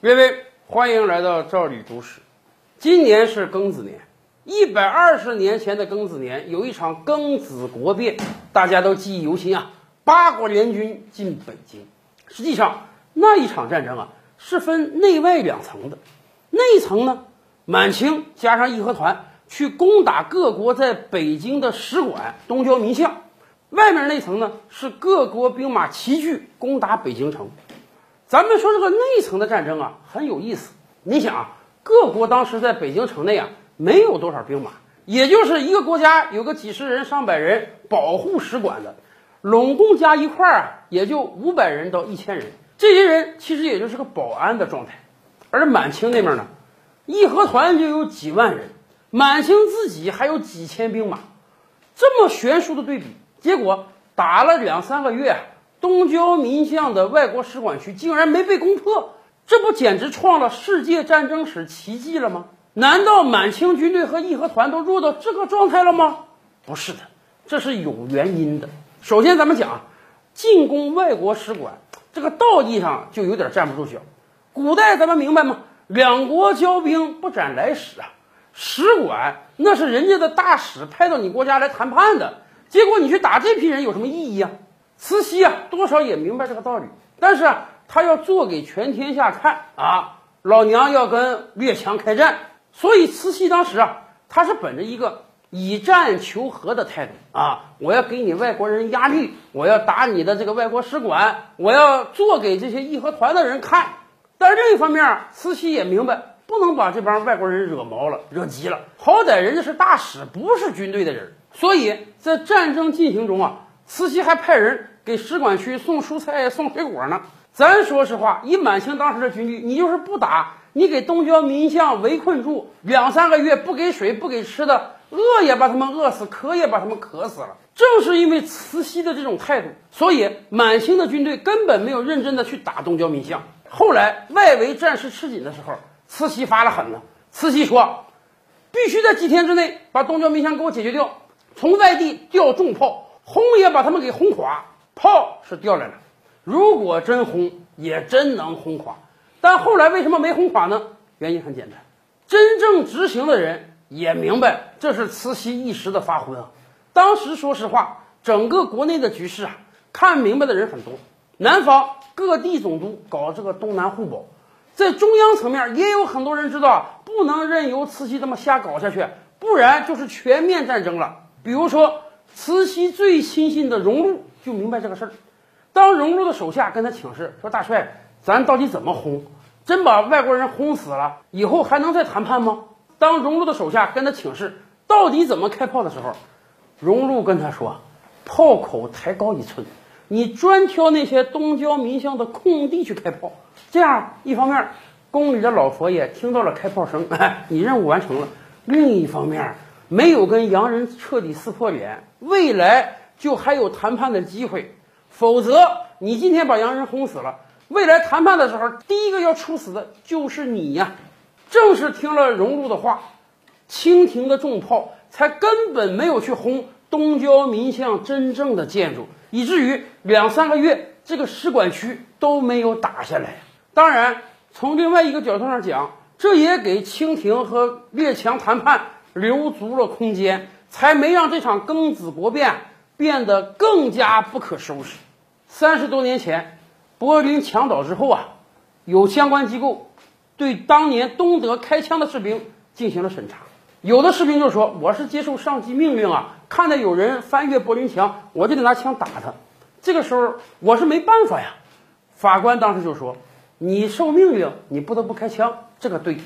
各位，欢迎来到赵理读史。今年是庚子年，一百二十年前的庚子年，有一场庚子国变，大家都记忆犹新啊。八国联军进北京，实际上那一场战争啊，是分内外两层的。内层呢，满清加上义和团去攻打各国在北京的使馆、东交民巷；外面那层呢，是各国兵马齐聚攻打北京城。咱们说这个内层的战争啊，很有意思。你想啊，各国当时在北京城内啊，没有多少兵马，也就是一个国家有个几十人、上百人保护使馆的，拢共加一块儿啊，也就五百人到一千人。这些人其实也就是个保安的状态。而满清那边呢，义和团就有几万人，满清自己还有几千兵马，这么悬殊的对比，结果打了两三个月。东交民巷的外国使馆区竟然没被攻破，这不简直创了世界战争史奇迹了吗？难道满清军队和义和团都弱到这个状态了吗？不是的，这是有原因的。首先，咱们讲进攻外国使馆，这个道义上就有点站不住脚。古代咱们明白吗？两国交兵不斩来使啊，使馆那是人家的大使派到你国家来谈判的，结果你去打这批人有什么意义啊？慈禧啊，多少也明白这个道理，但是啊，她要做给全天下看啊，老娘要跟列强开战，所以慈禧当时啊，她是本着一个以战求和的态度啊，我要给你外国人压力，我要打你的这个外国使馆，我要做给这些义和团的人看。但是另一方面，慈禧也明白，不能把这帮外国人惹毛了、惹急了，好歹人家是大使，不是军队的人，所以在战争进行中啊。慈禧还派人给使馆区送蔬菜、送水果呢。咱说实话，以满清当时的军力，你就是不打，你给东交民巷围困住两三个月，不给水、不给吃的，饿也把他们饿死，渴也把他们渴死了。正是因为慈禧的这种态度，所以满清的军队根本没有认真的去打东交民巷。后来外围战事吃紧的时候，慈禧发了狠了。慈禧说：“必须在几天之内把东交民巷给我解决掉，从外地调重炮。”轰也把他们给轰垮，炮是调来了。如果真轰，也真能轰垮。但后来为什么没轰垮呢？原因很简单，真正执行的人也明白这是慈禧一时的发昏啊。当时说实话，整个国内的局势啊，看明白的人很多。南方各地总督搞这个东南互保，在中央层面也有很多人知道，不能任由慈禧这么瞎搞下去，不然就是全面战争了。比如说。慈禧最亲信的荣禄就明白这个事儿。当荣禄的手下跟他请示说：“大帅，咱到底怎么轰？真把外国人轰死了，以后还能再谈判吗？”当荣禄的手下跟他请示到底怎么开炮的时候，荣禄跟他说：“炮口抬高一寸，你专挑那些东郊民巷的空地去开炮。这样一方面，宫里的老佛爷听到了开炮声，你任务完成了；另一方面，没有跟洋人彻底撕破脸。”未来就还有谈判的机会，否则你今天把洋人轰死了，未来谈判的时候，第一个要处死的就是你呀！正是听了荣禄的话，清廷的重炮才根本没有去轰东郊民巷真正的建筑，以至于两三个月这个使馆区都没有打下来。当然，从另外一个角度上讲，这也给清廷和列强谈判留足了空间。才没让这场庚子国变变得更加不可收拾。三十多年前，柏林墙倒之后啊，有相关机构对当年东德开枪的士兵进行了审查。有的士兵就说：“我是接受上级命令啊，看到有人翻越柏林墙，我就得拿枪打他。”这个时候我是没办法呀。法官当时就说：“你受命令，你不得不开枪，这个对。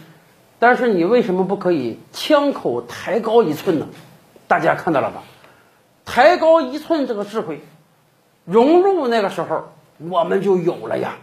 但是你为什么不可以枪口抬高一寸呢？”大家看到了吧？抬高一寸这个智慧，融入那个时候我们就有了呀。